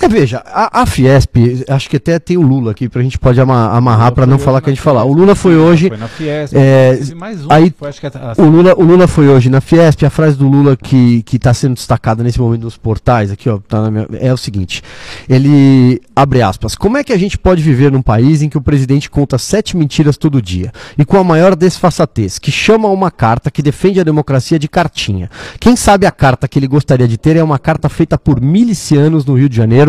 É, veja, a, a, Fiesp, acho que até tem o Lula aqui, pra gente pode ama, amarrar para não falar que a gente falar. O Lula foi hoje. Foi na Fiesp, é, mais um, aí, foi, a, o, Lula, o Lula foi hoje na Fiesp, a frase do Lula que, que tá sendo destacada nesse momento nos portais, aqui, ó, tá minha, é o seguinte: ele abre aspas. Como é que a gente pode viver num país em que o presidente conta sete mentiras todo dia e com a maior desfaçatez, que chama uma carta que defende a democracia de cartinha? Quem sabe a carta que ele gostaria de ter é uma carta feita por milicianos no Rio de Janeiro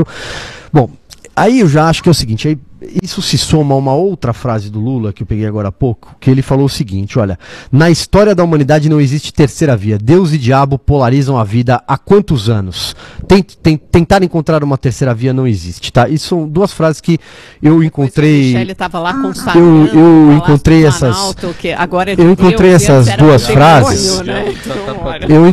Bom, aí eu já acho que é o seguinte, aí isso se soma a uma outra frase do Lula que eu peguei agora há pouco, que ele falou o seguinte: olha, na história da humanidade não existe terceira via. Deus e diabo polarizam a vida há quantos anos? Tent, tent, tentar encontrar uma terceira via não existe, tá? Isso são duas frases que eu encontrei. Ele estava lá com Eu, eu encontrei essas. agora eu encontrei essas duas frases. Né? Eu,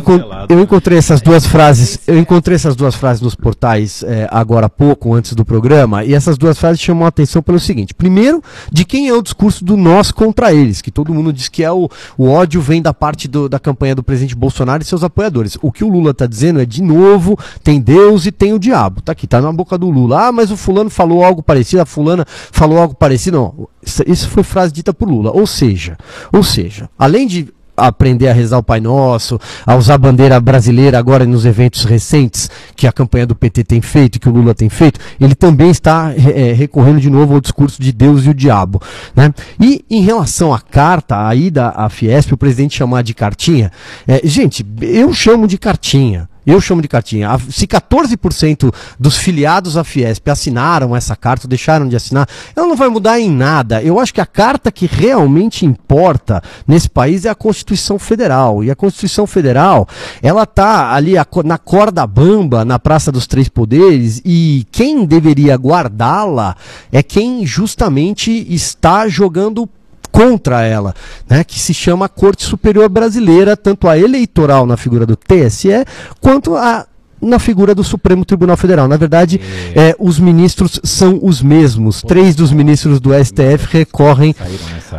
eu encontrei essas duas frases. Eu encontrei essas duas frases nos portais é, agora há pouco, antes do programa, e essas duas frases chamam a atenção atenção pelo seguinte: primeiro, de quem é o discurso do nós contra eles, que todo mundo diz que é o, o ódio vem da parte do, da campanha do presidente Bolsonaro e seus apoiadores. O que o Lula está dizendo é, de novo, tem Deus e tem o diabo. Tá aqui, tá na boca do Lula. Ah, mas o fulano falou algo parecido, a fulana falou algo parecido. Não, isso foi frase dita por Lula. Ou seja, ou seja, além de aprender a rezar o Pai Nosso, a usar a bandeira brasileira agora nos eventos recentes que a campanha do PT tem feito, que o Lula tem feito, ele também está é, recorrendo de novo ao discurso de Deus e o diabo. Né? E em relação à carta, a ida à Fiesp, o presidente chamar de cartinha, é, gente, eu chamo de cartinha. Eu chamo de cartinha. Se 14% dos filiados à Fiesp assinaram essa carta, ou deixaram de assinar, ela não vai mudar em nada. Eu acho que a carta que realmente importa nesse país é a Constituição Federal. E a Constituição Federal, ela tá ali na corda bamba, na Praça dos Três Poderes, e quem deveria guardá-la é quem justamente está jogando contra ela, né, que se chama Corte Superior Brasileira, tanto a eleitoral na figura do TSE, quanto a na figura do Supremo Tribunal Federal. Na verdade, é. É, os ministros são os mesmos. Pô, Três dos ministros do STF recorrem.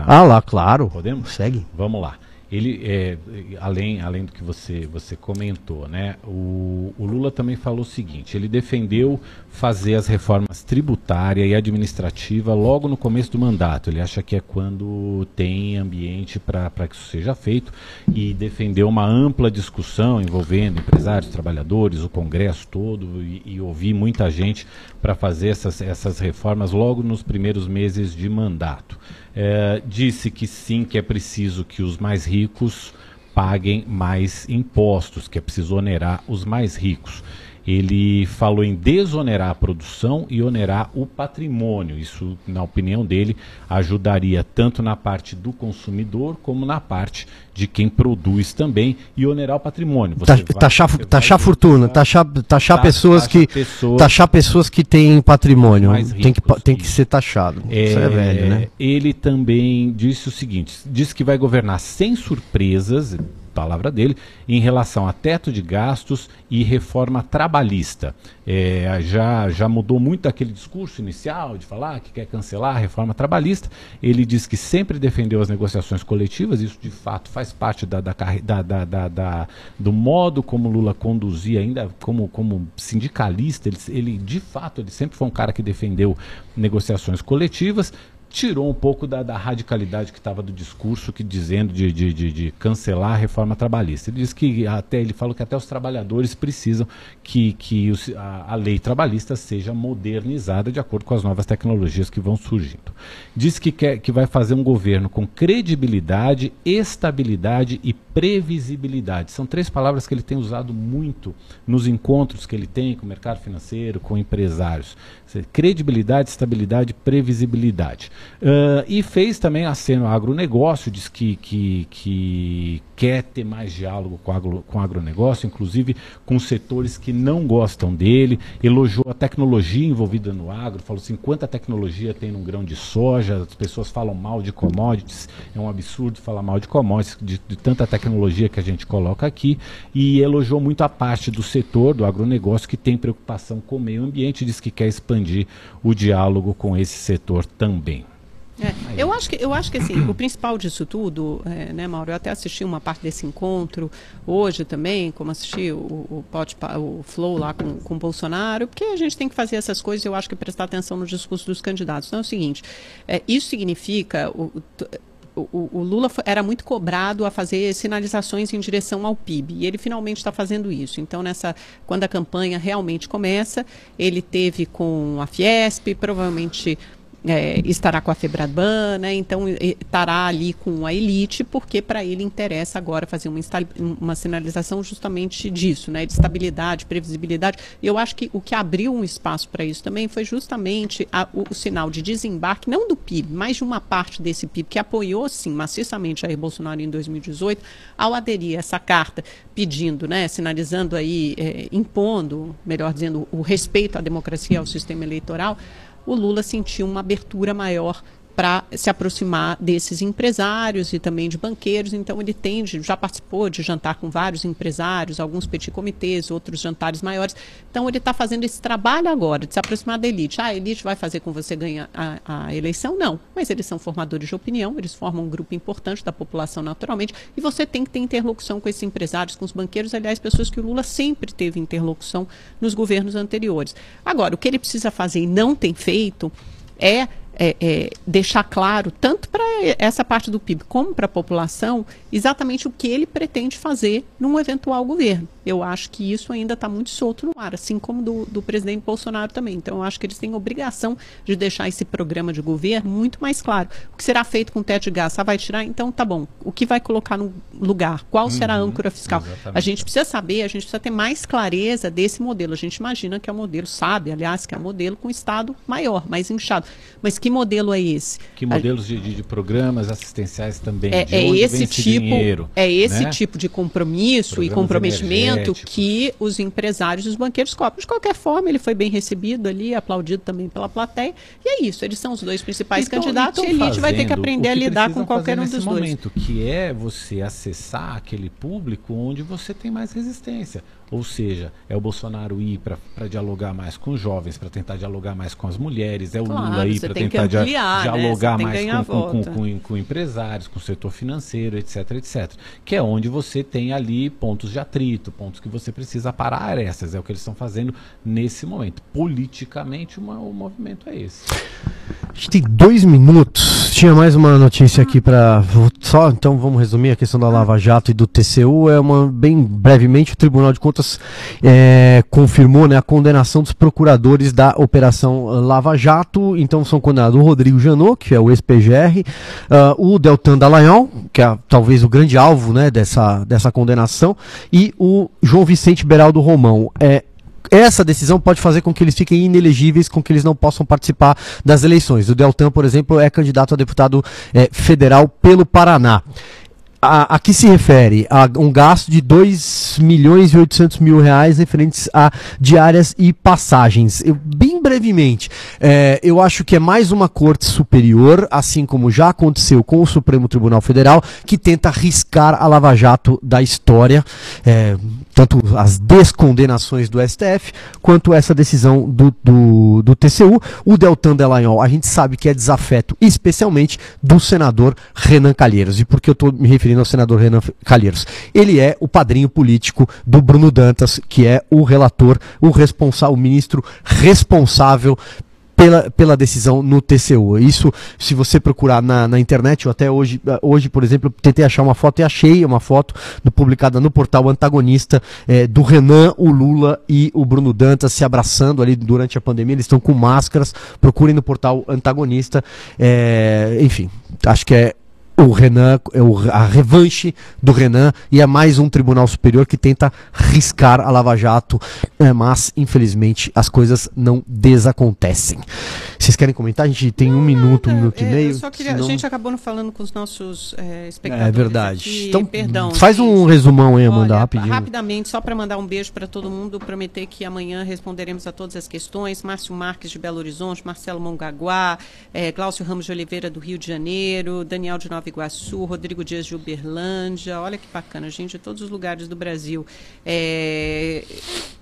Ah lá, claro. Podemos? Segue. Vamos lá ele é, além, além do que você, você comentou, né, o, o, Lula também falou o seguinte: ele defendeu fazer as reformas tributária e administrativa logo no começo do mandato. Ele acha que é quando tem ambiente para que isso seja feito e defendeu uma ampla discussão envolvendo empresários, trabalhadores, o Congresso todo e, e ouvir muita gente para fazer essas, essas reformas logo nos primeiros meses de mandato. É, disse que sim, que é preciso que os mais ricos paguem mais impostos, que é preciso onerar os mais ricos ele falou em desonerar a produção e onerar o patrimônio. Isso, na opinião dele, ajudaria tanto na parte do consumidor como na parte de quem produz também e onerar o patrimônio. Você vai, taxar, taxar fortuna, taxar, taxar pessoas que pessoas, taxar pessoas que têm patrimônio, tem que tem que ser taxado. É, Isso é velho, né? Ele também disse o seguinte, disse que vai governar sem surpresas, palavra dele, em relação a teto de gastos e reforma trabalhista. É, já, já mudou muito aquele discurso inicial de falar que quer cancelar a reforma trabalhista. Ele diz que sempre defendeu as negociações coletivas, isso de fato faz parte da, da, da, da, da do modo como Lula conduzia, ainda como, como sindicalista. Ele, ele, de fato, ele sempre foi um cara que defendeu negociações coletivas tirou um pouco da, da radicalidade que estava do discurso que dizendo de, de, de, de, cancelar a reforma trabalhista. Ele disse que até ele falou que até os trabalhadores precisam que, que os, a, a, lei trabalhista seja modernizada de acordo com as novas tecnologias que vão surgindo. Diz que quer que vai fazer um governo com credibilidade, estabilidade e previsibilidade. São três palavras que ele tem usado muito nos encontros que ele tem com o mercado financeiro, com empresários. Credibilidade, estabilidade previsibilidade. Uh, e fez também aceno ao agronegócio, diz que, que, que quer ter mais diálogo com, agro, com o agronegócio, inclusive com setores que não gostam dele, elogiou a tecnologia envolvida no agro, falou assim, quanta tecnologia tem num grão de soja, as pessoas falam mal de commodities, é um absurdo falar mal de commodities, de, de tanta tecnologia que a gente coloca aqui, e elogiou muito a parte do setor, do agronegócio, que tem preocupação com o meio ambiente, diz que quer expandir o diálogo com esse setor também. É, eu acho que eu acho que assim, o principal disso tudo, é, né, Mauro? Eu até assisti uma parte desse encontro hoje também, como assisti o, o, o Flow lá com, com o Bolsonaro, porque a gente tem que fazer essas coisas. Eu acho que prestar atenção no discurso dos candidatos. Então é o seguinte: é, isso significa o, o, o, Lula era muito cobrado a fazer sinalizações em direção ao PIB e ele finalmente está fazendo isso. Então, nessa, quando a campanha realmente começa, ele teve com a Fiesp, provavelmente é, estará com a Febraban, né? então estará ali com a elite, porque para ele interessa agora fazer uma, uma sinalização justamente disso, né? de estabilidade, previsibilidade. Eu acho que o que abriu um espaço para isso também foi justamente a, o, o, sinal de desembarque, não do PIB, mas de uma parte desse PIB que apoiou, sim, maciçamente Jair Bolsonaro em 2018, ao aderir a essa carta pedindo, né, sinalizando aí, é, impondo, melhor dizendo, o respeito à democracia, ao sistema eleitoral, o Lula sentiu uma abertura maior para se aproximar desses empresários e também de banqueiros. Então, ele tende, já participou de jantar com vários empresários, alguns petit comitês, outros jantares maiores. Então, ele está fazendo esse trabalho agora de se aproximar da elite. Ah, a elite vai fazer com você ganhar a, a, eleição? Não. Mas eles são formadores de opinião, eles formam um grupo importante da população naturalmente. E você tem que ter interlocução com esses empresários, com os banqueiros, aliás, pessoas que o Lula sempre teve interlocução nos governos anteriores. Agora, o que ele precisa fazer e não tem feito é é, é, deixar claro, tanto para essa parte do PIB como para a população, exatamente o que ele pretende fazer num eventual governo. Eu acho que isso ainda está muito solto no ar, assim como do, do presidente Bolsonaro também. Então, eu acho que eles têm obrigação de deixar esse programa de governo muito mais claro. O que será feito com o teto de gás? Ah, vai tirar? Então, tá bom. O que vai colocar no lugar? Qual será a uhum, âncora fiscal? Exatamente. A gente precisa saber, a gente precisa ter mais clareza desse modelo. A gente imagina que é um modelo, sabe, aliás, que é um modelo com Estado maior, mais inchado. Mas que modelo é esse? Que modelos de, de, programas assistenciais também? É, é esse tipo, dinheiro, é esse né? tipo de compromisso programas e comprometimento que os empresários e os banqueiros cobram. De qualquer forma, ele foi bem recebido ali, aplaudido também pela plateia. E é isso, eles são os dois principais então, candidatos então e a elite vai ter que aprender que a lidar com qualquer um dos momento, dois. Que é você acessar aquele público onde você tem mais resistência. Ou seja, é o Bolsonaro ir para dialogar mais com os jovens, para tentar dialogar mais com as mulheres, é o claro, Lula ir para tentar ampliar, né? dialogar né? mais com, com, com, com, empresários, com o setor financeiro, etc, etc. Que é onde você tem ali pontos de atrito, pontos que você precisa parar essas. É o que eles estão fazendo nesse momento. Politicamente, uma, o movimento é esse. A gente tem dois minutos. Tinha mais uma notícia aqui para só. Então vamos resumir a questão da Lava Jato e do TCU. É uma bem brevemente o Tribunal de Contas é, confirmou né, a condenação dos procuradores da Operação Lava Jato. Então são condenado o Rodrigo Janot, que é o ex-PGR, uh, o Deltan Dallagnol, que é talvez o grande alvo né, dessa, dessa condenação, e o João Vicente Beraldo Romão. É, essa decisão pode fazer com que eles fiquem inelegíveis, com que eles não possam participar das eleições. O Deltan, por exemplo, é candidato a deputado é, federal pelo Paraná a, a, que se refere a um gasto de 2 milhões e 800 mil reais referentes a diárias e passagens. Eu, bem brevemente, é, eu acho que é mais uma corte superior, assim como já aconteceu com o Supremo Tribunal Federal, que tenta riscar a Lava Jato da história, é, tanto as descondenações do STF, quanto essa decisão do, do, do TCU. O Deltan Delagnol, a gente sabe que é desafeto, especialmente do senador Renan Calheiros. E por que eu estou me referindo referindo ao senador Renan Calheiros. Ele é o padrinho político do Bruno Dantas, que é o relator, o responsável, o ministro responsável pela, pela decisão no TCU. Isso, se você procurar na, na internet, ou até hoje, hoje, por exemplo, tentei achar uma foto e achei uma foto do, publicada no portal antagonista é, do Renan, o Lula e o Bruno Dantas se abraçando ali durante a pandemia. Eles estão com máscaras. Procurem no portal antagonista. É, enfim, acho que é o Renan, é a revanche do Renan e é mais um tribunal superior que tenta riscar a Lava Jato, é, mas infelizmente as coisas não desacontecem. Vocês querem comentar? A gente tem não, um minuto, um minuto é, e meio. Queria, senão... A gente acabou não falando com os nossos é, espectadores. É verdade. Aqui. Então, Perdão, faz gente. um resumão aí, Amanda, Olha, rapidinho. Rapidamente, só para mandar um beijo para todo mundo, prometer que amanhã responderemos a todas as questões. Márcio Marques de Belo Horizonte, Marcelo Mongaguá, é, Glaucio Ramos de Oliveira do Rio de Janeiro, Daniel de Nova Nova Iguaçu, Rodrigo Dias de Uberlândia, olha que bacana, gente de todos os lugares do Brasil. É,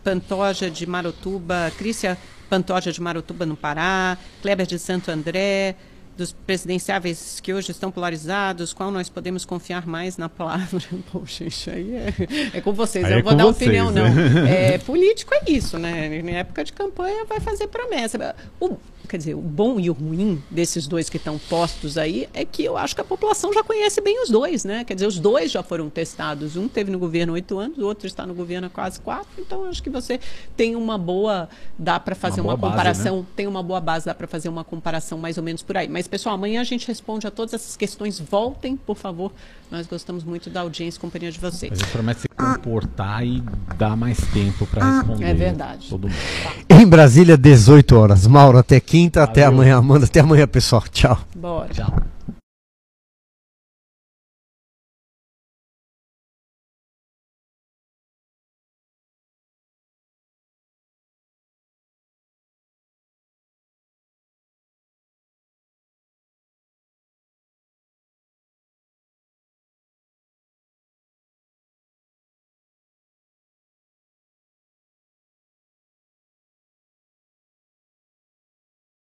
Pantoja de Marotuba, Crícia Pantoja de Marotuba, no Pará, Kleber de Santo André, dos presidenciáveis que hoje estão polarizados, qual nós podemos confiar mais na palavra? Poxa, isso aí é, é com vocês, aí eu é vou dar vocês, opinião, né? não. É, político é isso, né? Em época de campanha vai fazer promessa. O, quer dizer, o bom e o ruim desses dois que estão postos aí é que eu acho que a população já conhece bem os dois, né? Quer dizer, os dois já foram testados. Um teve no governo oito anos, o outro está no governo há quase quatro. Então, acho que você tem uma boa. dá para fazer uma, uma comparação. Base, né? Tem uma boa base, dá para fazer uma comparação mais ou menos por aí. Mas, pessoal, amanhã a gente responde a todas essas questões. Voltem, por favor. Nós gostamos muito da audiência e companhia de vocês. A gente promete se comportar e dar mais tempo para responder. É verdade. Todo mundo. Em Brasília, 18 horas. Mauro, até quinta, Valeu. até amanhã. Amanda, até amanhã, pessoal. Tchau. Bora. Tchau.